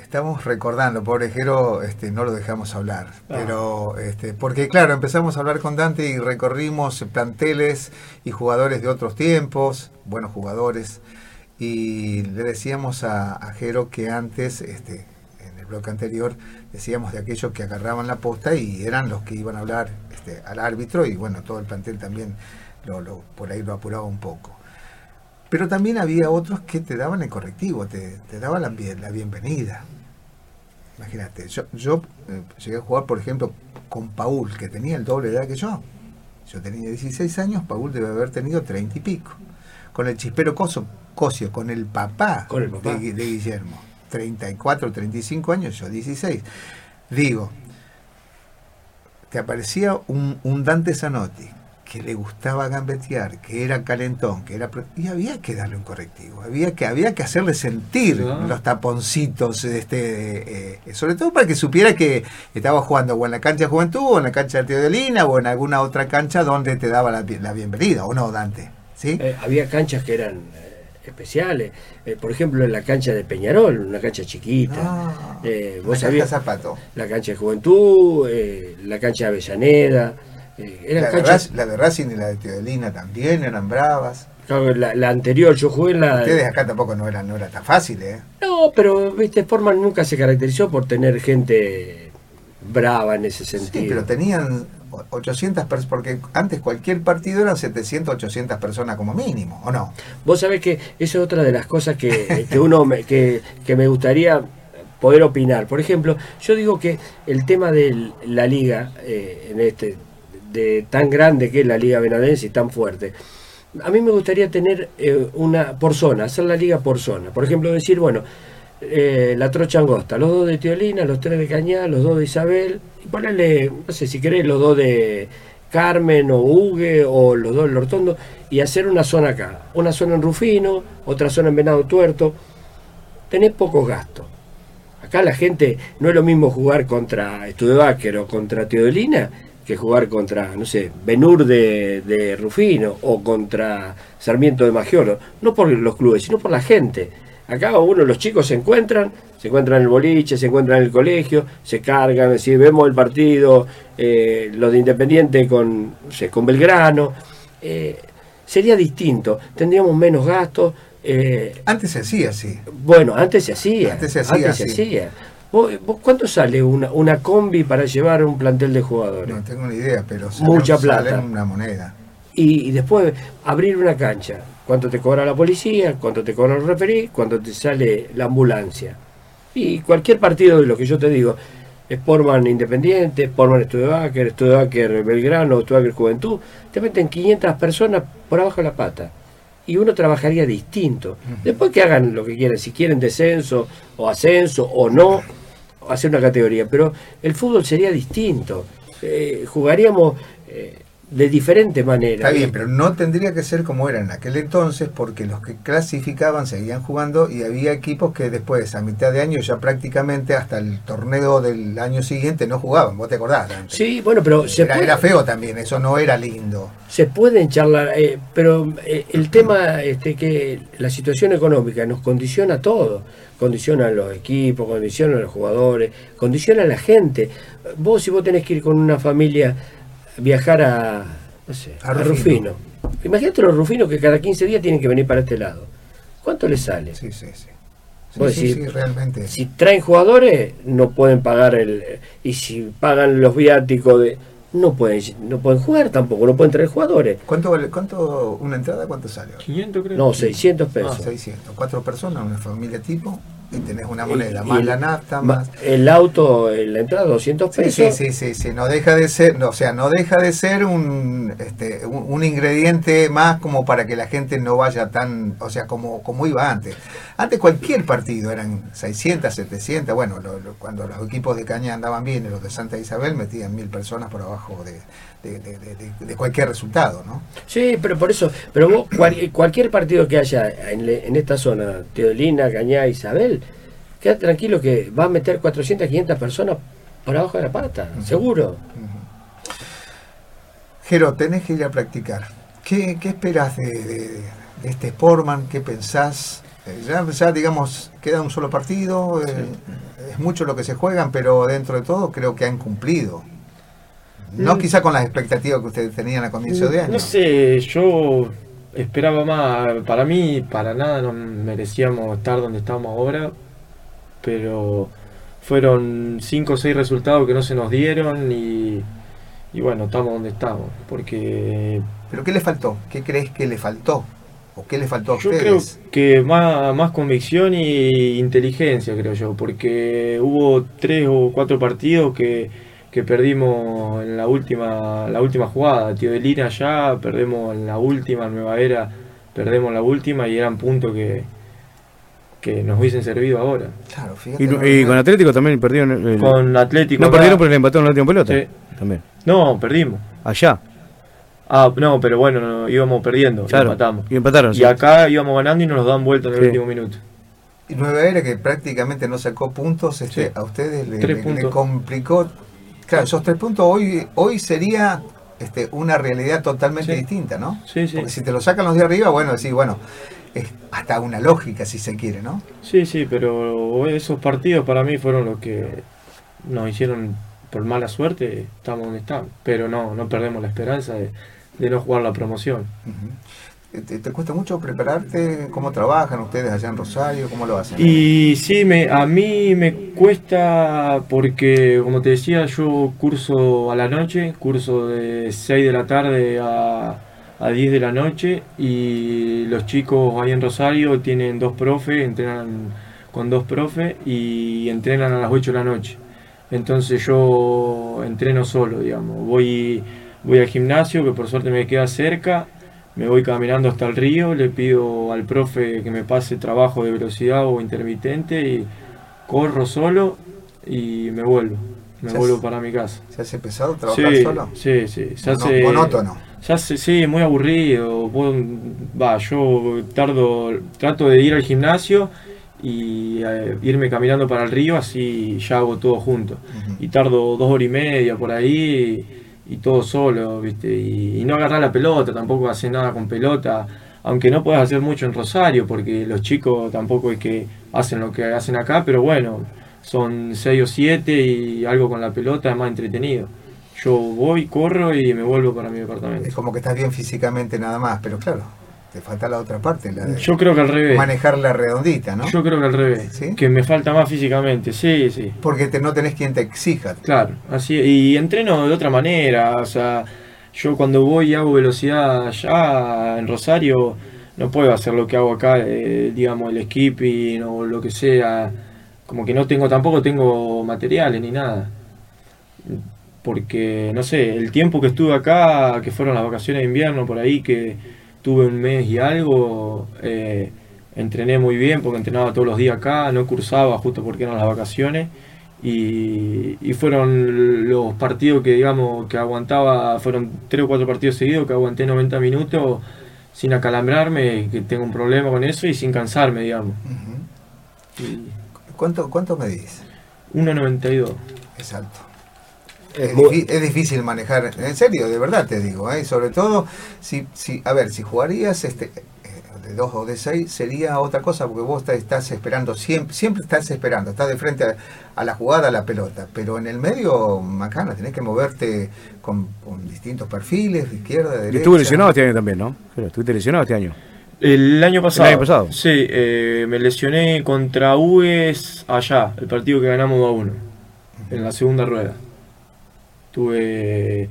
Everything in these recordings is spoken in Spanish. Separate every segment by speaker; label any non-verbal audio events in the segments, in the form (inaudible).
Speaker 1: Estamos recordando, pobre Jero, este, no lo dejamos hablar.
Speaker 2: Ah.
Speaker 1: Pero, este, porque claro, empezamos a hablar con Dante y recorrimos planteles y jugadores de otros tiempos, buenos jugadores. Y le decíamos a, a Jero que antes, este, en el bloque anterior, decíamos de aquellos que agarraban la posta y eran los que iban a hablar este, al árbitro y bueno, todo el plantel también lo, lo- por ahí lo apuraba un poco. Pero también había otros que te daban el correctivo, te, te daban la, la bienvenida. Imagínate, yo, yo eh, llegué a jugar, por ejemplo, con Paul, que tenía el doble de edad que yo. Yo tenía 16 años, Paul debe haber tenido 30 y pico. Con el chispero Coso, Cosio, con el papá,
Speaker 3: Con el papá.
Speaker 1: De, de Guillermo. 34, 35 años, yo 16. Digo, te aparecía un, un Dante Zanotti que le gustaba gambetear, que era calentón, que era y había que darle un correctivo, había que había que hacerle sentir los taponcitos este eh, sobre todo para que supiera que estaba jugando o en la cancha de Juventud o en la cancha de Teodolina o en alguna otra cancha donde te daba la, la bienvenida, ¿o no, Dante? ¿Sí?
Speaker 3: Eh, había canchas que eran eh, especiales. Eh, por ejemplo, en la cancha de Peñarol, una cancha chiquita.
Speaker 1: Ah,
Speaker 3: Eh,
Speaker 1: la
Speaker 3: vos sabías
Speaker 1: zapato.
Speaker 3: la cancha de Juventud, eh, la cancha de Avellaneda. Eh, eran
Speaker 1: La de,
Speaker 3: canchas.
Speaker 1: Rac- la de Racing y la de Teodolina también eran bravas.
Speaker 3: claro, la, la anterior, yo jugué en la.
Speaker 1: Ustedes acá tampoco no era, no era tan fácil, ¿eh?
Speaker 3: No, pero viste, Forman nunca se caracterizó por tener gente brava en ese
Speaker 1: Sí,
Speaker 3: sentido.
Speaker 1: pero tenían 800 personas, porque antes cualquier partido eran 700, 800 personas como mínimo, ¿o no?
Speaker 3: Vos sabés que eso es otra de las cosas que, que uno me, que, que me gustaría poder opinar. Por ejemplo, yo digo que el tema de la liga, eh, en este, de tan grande que es la liga benadense y tan fuerte, a mí me gustaría tener eh, una por zona, hacer la liga por zona. Por ejemplo, decir, bueno, eh, la trocha angosta, los dos de Teolina, los tres de Cañá, los dos de Isabel, y ponerle, no sé si querés, los dos de Carmen o Hugue o los dos del Hortondo, y hacer una zona acá, una zona en Rufino, otra zona en Venado Tuerto. Tenés pocos gastos. Acá la gente, no es lo mismo jugar contra Studebaker o contra Teodolina que jugar contra, no sé, Benur de, de Rufino o contra Sarmiento de Magiolo. No por los clubes, sino por la gente. Acá uno, los chicos se encuentran, se encuentran en el boliche, se encuentran en el colegio, se cargan, si vemos el partido, eh, los de Independiente con, no sé, con Belgrano. eh, sería distinto, tendríamos menos gastos. eh,
Speaker 1: Antes se hacía así.
Speaker 3: bueno, antes se hacía.
Speaker 1: Antes se hacía,
Speaker 3: antes se hacía. ¿Vos, vos cuánto sale una, una combi para llevar un plantel de jugadores?
Speaker 1: No tengo ni idea, pero
Speaker 3: Mucha
Speaker 1: salen
Speaker 3: plata.
Speaker 1: una moneda.
Speaker 3: Y, y después abrir una cancha. ¿Cuánto te cobra la policía? ¿Cuánto te cobra el referí? ¿Cuánto te sale la ambulancia? Y cualquier partido de lo que yo te digo, Sportman Independiente, Sportman Studebaker, Studebaker Belgrano, Studebaker Juventud, te meten 500 personas por abajo de la pata. Y uno trabajaría distinto. Después que hagan lo que quieran, si quieren descenso o ascenso o no, hacer una categoría. Pero el fútbol sería distinto. Eh, jugaríamos eh, de diferente manera.
Speaker 1: Está bien, pero no tendría que ser como era en aquel entonces, porque los que clasificaban seguían jugando y había equipos que después, a mitad de año, ya prácticamente hasta el torneo del año siguiente no jugaban. ¿Vos te acordás?
Speaker 3: Sí, bueno, pero se
Speaker 1: Era,
Speaker 3: puede,
Speaker 1: era feo también, eso no era lindo.
Speaker 3: se pueden charlar, eh, pero eh, el tema este que la situación económica nos condiciona todo, condiciona a los equipos, condiciona a los jugadores, condiciona a la gente. Vos si vos tenés que ir con una familia viajar a, no sé,
Speaker 1: A
Speaker 3: a,
Speaker 1: Rufino.
Speaker 3: Rufino. Imagínate los rufinos que cada 15 días tienen que venir para este lado. ¿Cuánto les sale?
Speaker 1: Sí, sí, sí. Sí,
Speaker 3: Vos
Speaker 1: sí,
Speaker 3: decís,
Speaker 1: sí, realmente.
Speaker 3: Si traen jugadores, no pueden pagar el. Y si pagan los viáticos de. No pueden, no pueden jugar tampoco, no pueden traer jugadores.
Speaker 1: ¿Cuánto vale, cuánto, una entrada, cuánto sale? ahora?
Speaker 2: 500 creo.
Speaker 3: No, 600
Speaker 1: Ah,
Speaker 3: pesos.
Speaker 1: 600. Cuatro personas, una familia tipo, y tenés una
Speaker 3: Y-
Speaker 1: moneda,
Speaker 3: y
Speaker 1: más la nafta, más...
Speaker 3: El auto, en la entrada, 200
Speaker 1: Sí,
Speaker 3: pesos.
Speaker 1: sí, sí, sí, sí, no deja de ser, no, o sea, no deja de ser un, este, un, un ingrediente más como para que la gente no vaya tan, o sea, como, como iba antes. Antes cualquier partido eran 600, 700, bueno, lo- lo- cuando los equipos de Caña andaban bien, y los de Santa Isabel metían mil personas por abajo de, de- de- de- de- de cualquier resultado, ¿no?
Speaker 3: Sí, pero por eso, pero vos, cual- cualquier partido que haya en, en esta zona, Teodolina, Cañá, Isabel, queda tranquilo que va a meter 400, 500 personas por abajo de la pata, seguro.
Speaker 1: Jero, tenés que ir a practicar. ¿Qué, qué esperás de, de- de este Sportman? ¿Qué pensás? Eh, ya, ya, digamos, queda un solo partido, eh, es mucho lo que se juegan, pero dentro de todo creo que han cumplido. No mm. quizá con las expectativas que ustedes tenían a comienzo de año.
Speaker 2: No sé, yo esperaba más. Para mí, para nada no merecíamos estar donde estamos ahora, pero fueron cinco o seis resultados que no se nos dieron y, y bueno, estamos donde estamos. Porque.
Speaker 1: ¿Pero qué le faltó? ¿Qué crees que le faltó? ¿O qué le faltó a
Speaker 2: yo creo que más, más convicción y inteligencia, creo yo, porque hubo tres o cuatro partidos que, que perdimos en la última la última jugada. Tío de Lina ya, perdemos en la última, Nueva Era, perdemos la última y eran puntos que, que nos hubiesen servido ahora.
Speaker 4: Claro, fíjate. Y, con Atlético también perdieron.
Speaker 2: con Atlético.
Speaker 4: No perdieron porque le empataron la última pelota. Sí. También.
Speaker 2: No, perdimos.
Speaker 4: Allá.
Speaker 2: Ah, no, pero bueno, íbamos perdiendo,
Speaker 4: y empatamos. Y empataron.
Speaker 2: Y acá íbamos ganando y nos dan vuelta en el último minuto.
Speaker 1: Y Nueva Era, que prácticamente no sacó puntos, este, a ustedes le, complicó. Claro, esos tres puntos hoy, hoy sería este, una realidad totalmente distinta, ¿no?
Speaker 2: Sí, sí.
Speaker 1: Porque si te lo sacan los de arriba, bueno, sí, bueno, es hasta una lógica si se quiere, ¿no?
Speaker 2: Sí, sí, pero esos partidos para mí fueron los que nos hicieron por mala suerte, estamos donde estamos, pero no, no perdemos la esperanza de de no jugar la promoción.
Speaker 1: ¿Te, cuesta mucho prepararte? ¿Cómo trabajan ustedes allá en Rosario? ¿Cómo lo hacen?
Speaker 2: Y sí, me, a mí me cuesta porque, como te decía, yo curso a la noche, curso de 6 de la tarde a, a 10 de la noche y los chicos ahí en Rosario tienen dos profes, entrenan con dos profes y entrenan a las 8 de la noche. Entonces yo entreno solo, digamos. Voy voy al gimnasio, que por suerte me queda cerca, me voy caminando hasta el río, le pido al profe que me pase trabajo de velocidad o intermitente y corro solo y me vuelvo. Me vuelvo para mi casa.
Speaker 1: ¿Se hace pesado trabajar solo?
Speaker 2: Sí, sí.
Speaker 1: Se hace, monótono.
Speaker 2: Se hace, sí, muy aburrido. Va, yo tardo, trato de ir al gimnasio y eh, irme caminando para el río, así ya hago todo junto. Y tardo dos horas y media por ahí y todo solo, ¿viste? Y, no agarrar la pelota, tampoco hacer nada con pelota, aunque no puedes hacer mucho en Rosario, porque los chicos tampoco es que hacen lo que hacen acá, pero bueno, son seis o siete y algo con la pelota es más entretenido. Yo voy, corro y me vuelvo para mi departamento.
Speaker 1: Es como que estás bien físicamente nada más, pero claro, te falta la otra parte, la de
Speaker 2: Yo creo que al revés.
Speaker 1: Manejar la redondita, ¿no?
Speaker 2: Yo creo que al revés. Que me falta más físicamente, sí, sí.
Speaker 1: Porque te, no tenés quien te exija.
Speaker 2: Claro, así. Y entreno de otra manera, o sea, yo cuando voy y hago velocidad allá en Rosario, no puedo hacer lo que hago acá, eh, digamos, el skipping o lo que sea. Como que no tengo, tampoco tengo materiales ni nada. Porque, no sé, el tiempo que estuve acá, que fueron las vacaciones de invierno por ahí, que tuve un mes y algo, eh, entrené muy bien porque entrenaba todos los días acá, no cursaba justo porque eran las vacaciones y, fueron los partidos que digamos que aguantaba, fueron tres o cuatro partidos seguidos que aguanté 90 minutos sin acalambrarme, que tengo un problema con eso y sin cansarme, digamos.
Speaker 1: ¿Cuánto, ¿Cuánto medís?
Speaker 2: 1,92.
Speaker 1: Exacto. Es, difícil manejar, en serio, de verdad te digo, ¿eh? sobre todo si, si, a ver, si jugarías este eh, de 2 o de 6 sería otra cosa porque vos estás esperando, siempre, siempre estás esperando, estás de frente a, la jugada, a la pelota, pero en el medio, macana, tenés que moverte con, distintos perfiles, de izquierda, de derecha.
Speaker 4: Y estuve lesionado este año también, ¿no? Estuviste lesionado este año.
Speaker 2: El año pasado.
Speaker 4: El año pasado.
Speaker 2: Sí, eh, me lesioné contra UES allá, el partido que ganamos 2 a 1, en la segunda rueda. Tuve,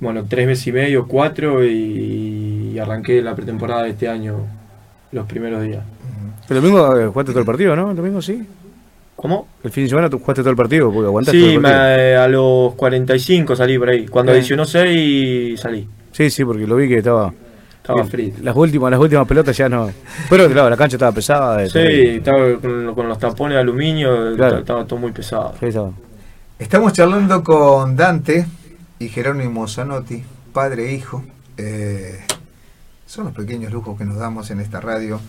Speaker 2: bueno, tres meses y medio, cuatro, y, arranqué la pretemporada de este año los primeros días.
Speaker 4: El domingo eh, jugaste todo el partido, ¿no? El domingo sí.
Speaker 2: ¿Cómo?
Speaker 4: El fin de semana tú jugaste todo el partido porque aguantaste
Speaker 2: sí, a los 45 salí por ahí. Cuando adicionó 6 salí.
Speaker 4: Sí, sí, porque lo vi que estaba...
Speaker 2: Estaba frío.
Speaker 4: Las últimas, las últimas pelotas ya no... Pero claro, la cancha estaba pesada.
Speaker 2: Sí, estaba con, los tapones de aluminio, estaba todo muy pesado. Sí, estaba.
Speaker 1: Estamos charlando con Dante y Jerónimo Zanotti, padre e hijo. Eh, son los pequeños lujos que nos damos en esta radio,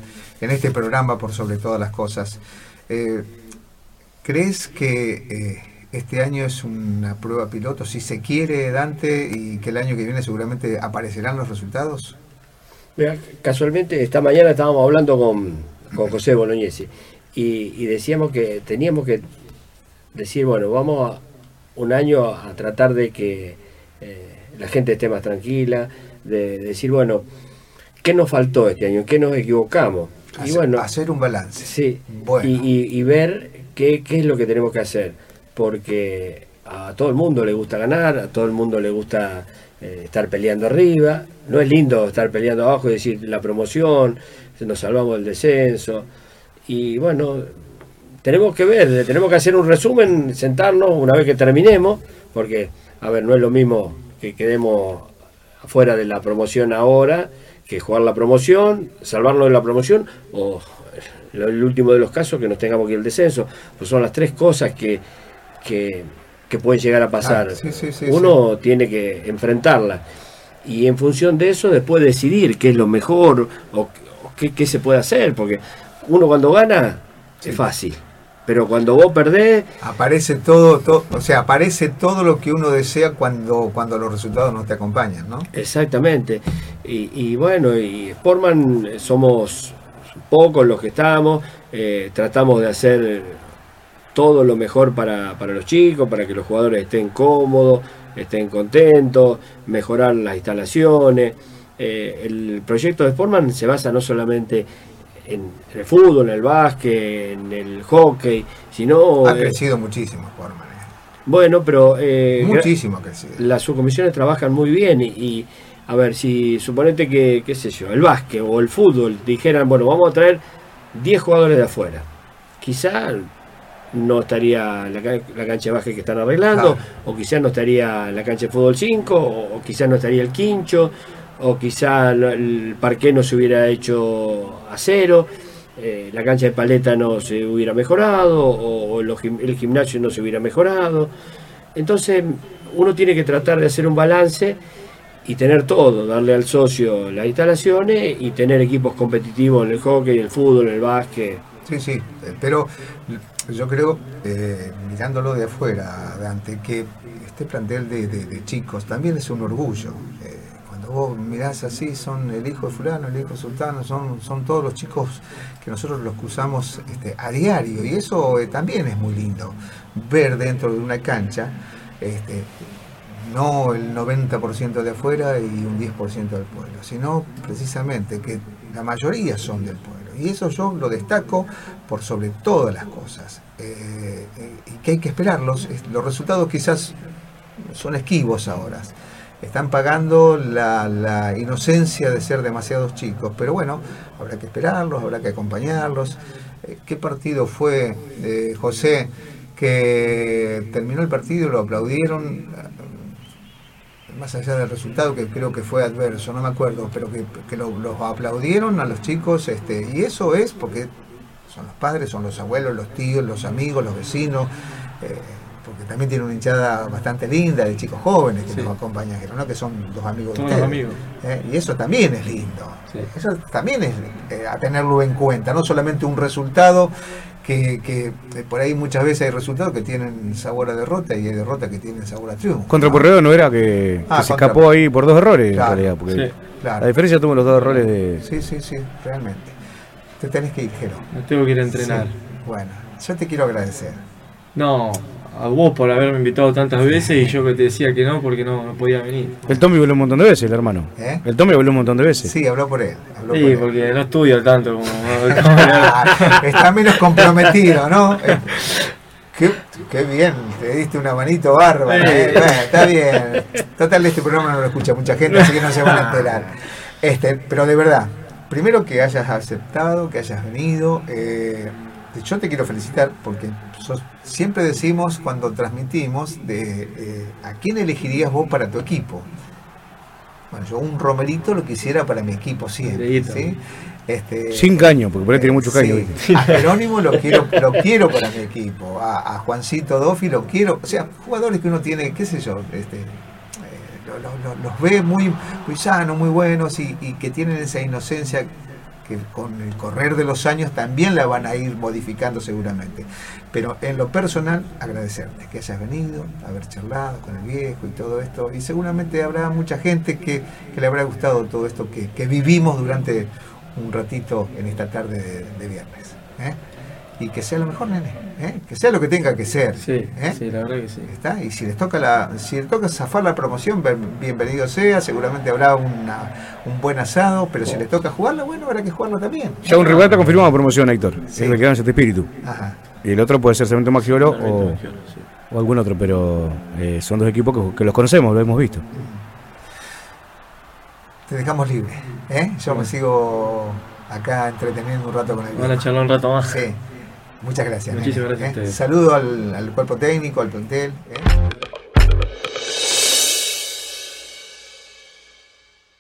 Speaker 1: en este programa por sobre todas las cosas. Eh, ¿Crees que eh, este año es una prueba piloto, si se quiere, Dante, y que el año que viene seguramente aparecerán los resultados?
Speaker 3: casualmente esta mañana estábamos hablando con, con José Bolognesi. Y decíamos que teníamos que decir, bueno, vamos a un año a tratar de que eh, la gente esté más tranquila, de, decir, bueno, ¿qué nos faltó este año? ¿En qué nos equivocamos?
Speaker 1: Hacer,
Speaker 3: y bueno,
Speaker 1: hacer un balance.
Speaker 3: Sí,
Speaker 1: Bueno.
Speaker 3: y, y- y ver qué, qué es lo que tenemos que hacer, porque a todo el mundo le gusta ganar, a todo el mundo le gusta eh, estar peleando arriba, no es lindo estar peleando abajo y decir la promoción, nos salvamos del descenso, y bueno, tenemos que ver, tenemos que hacer un resumen, sentarnos una vez que terminemos, porque, a ver, no es lo mismo que quedemos afuera de la promoción ahora que jugar la promoción, salvarnos de la promoción o el último de los casos que nos tengamos que ir al descenso. Pues son las tres cosas que, que, que pueden llegar a pasar.
Speaker 1: Ah, sí, sí, sí,
Speaker 3: Uno tiene que enfrentarla y en función de eso después decidir qué es lo mejor o, o qué, qué se puede hacer, porque uno cuando gana es fácil, pero cuando vos perdés
Speaker 1: Aparece todo, todo, o sea, aparece todo lo que uno desea cuando, cuando los resultados no te acompañan, ¿no?
Speaker 3: Exactamente. Y, y bueno, y Sportman eh, somos pocos los que estamos, eh, tratamos de hacer todo lo mejor para, para los chicos, para que los jugadores estén cómodos, estén contentos, mejorar las instalaciones. Eh, el proyecto de Sportman se basa no solamente en, el fútbol, en el básquet, en el hockey, sino...
Speaker 1: Ha
Speaker 3: eh,
Speaker 1: crecido muchísimo, Forman. ¿eh?
Speaker 3: bueno, pero... eh,
Speaker 1: Muchísimo ha crecido.
Speaker 3: las subcomisiones trabajan muy bien y, y, a ver, si suponete que, qué sé yo, el básquet o el fútbol dijeran, bueno, vamos a traer 10 jugadores de afuera, quizá no estaría la, la cancha de básquet que están arreglando,
Speaker 1: Claro.
Speaker 3: o quizá no estaría la cancha de fútbol 5, o, o quizá no estaría el quincho, o quizá el parqué no se hubiera hecho a cero, eh, la cancha de paleta no se hubiera mejorado, o, o los el gimnasio no se hubiera mejorado. Entonces, uno tiene que tratar de hacer un balance y tener todo, darle al socio las instalaciones y tener equipos competitivos en el hockey, en el fútbol, el básquet.
Speaker 1: Sí, sí, pero yo creo, eh, mirándolo de afuera, Dante, que este plantel de- de chicos también es un orgullo. Vos mirás así, son el hijo de fulano, el hijo de sultano, son, son todos los chicos que nosotros los que usamos este, a diario, y eso eh, también es muy lindo, ver dentro de una cancha, este, no el 90% de afuera y un 10% del pueblo, sino precisamente que la mayoría son del pueblo. Y eso yo lo destaco por sobre todas las cosas. Eh, eh, y que hay que esperarlos. Es- Los resultados quizás son esquivos ahora. Están pagando la, inocencia de ser demasiados chicos. Pero bueno, habrá que esperarlos, habrá que acompañarlos. Eh, ¿Qué partido fue, eh, José, que terminó el partido, lo aplaudieron? más allá del resultado que creo que fue adverso, no me acuerdo, pero que, que lo- los aplaudieron a los chicos, este, y eso es porque son los padres, son los abuelos, los tíos, los amigos, los vecinos, eh, porque también tiene una hinchada bastante linda de chicos jóvenes que
Speaker 2: Sí.
Speaker 1: nos acompañan, ¿no? que son los amigos de
Speaker 2: Todos los
Speaker 1: ustedes.
Speaker 2: amigos.
Speaker 1: Eh, y eso también es lindo.
Speaker 2: Sí.
Speaker 1: Eso también es eh, a tenerlo en cuenta, no solamente un resultado que, que, eh, por ahí muchas veces hay resultados que tienen sabor a derrota y hay derrotas que tienen sabor a triunfo.
Speaker 4: Contra
Speaker 1: ¿no?
Speaker 4: Porreo no era que,
Speaker 1: Ah,
Speaker 4: que se
Speaker 1: contra-
Speaker 4: escapó ahí por dos errores
Speaker 1: Claro,
Speaker 4: en realidad. Porque
Speaker 2: Sí.
Speaker 1: Claro.
Speaker 4: La diferencia tuvo los dos errores de.
Speaker 1: Sí, sí, sí, realmente. Te tenés que ir, Jero.
Speaker 2: Me tengo que ir a entrenar.
Speaker 1: Sí. Bueno, yo te quiero agradecer.
Speaker 2: No, a vos por haberme invitado tantas veces y yo que te decía que no porque no, no podía venir.
Speaker 4: El Tommy volvió un montón de veces, el hermano.
Speaker 1: ¿Eh?
Speaker 4: El Tommy volvió un montón de veces.
Speaker 1: Sí, habló por él. habló
Speaker 2: Sí,
Speaker 1: por él.
Speaker 2: porque no estudio tanto como... (laughs) (laughs)
Speaker 1: Está menos comprometido, ¿no? Eh, Qué, qué bien, te diste una manito bárbara. Eh. Bueno, está bien. Total, este programa no lo escucha mucha gente, así que no se van a enterar. Este, pero de verdad, primero que hayas aceptado, que hayas venido. eh, yo te quiero felicitar porque sos- siempre decimos cuando transmitimos de eh, a quién elegirías vos para tu equipo. Bueno, yo un romerito lo quisiera para mi equipo siempre. ¿sí? Este,
Speaker 4: Sin caño, porque por ahí tiene
Speaker 1: eh,
Speaker 4: mucho caño.
Speaker 1: sí. A Jerónimo lo quiero, lo quiero para mi equipo. A, a Juancito Doffi lo quiero. O sea, jugadores que uno tiene, qué sé yo, este, eh, lo- lo- lo- los ve muy, muy sanos, muy buenos y, y que tienen esa inocencia que con el correr de los años también la van a ir modificando seguramente. Pero en lo personal, agradecerte que hayas venido, haber charlado con el viejo y todo esto. Y seguramente habrá mucha gente que, que le habrá gustado todo esto que, que vivimos durante un ratito en esta tarde de, viernes. ¿eh? Y que sea lo mejor, nene. ¿eh? Que sea lo que tenga que ser.
Speaker 2: Sí,
Speaker 1: ¿eh?
Speaker 2: sí, la verdad que sí.
Speaker 1: ¿Está? Y si les toca la, si les toca zafar la promoción, bienvenido sea, seguramente habrá una- un buen asado, pero si les toca jugarla, bueno, habrá que jugarla también.
Speaker 4: Ya un rival está confirmado promoción, Héctor.
Speaker 1: Sí.
Speaker 4: Es el que este espíritu.
Speaker 1: Ajá.
Speaker 4: Y el otro puede ser Cemento Maggiolo o,
Speaker 2: sí.
Speaker 4: o algún otro, pero eh, son dos equipos que, que los conocemos, lo hemos visto.
Speaker 1: Te dejamos libre. ¿eh? Yo me sigo acá entreteniendo un rato con el
Speaker 2: Van a charlar un rato más.
Speaker 1: Sí. Muchas gracias.
Speaker 2: Muchísimas
Speaker 1: nene,
Speaker 2: gracias
Speaker 1: ¿eh? Saludo al, al cuerpo técnico, al plantel. ¿eh?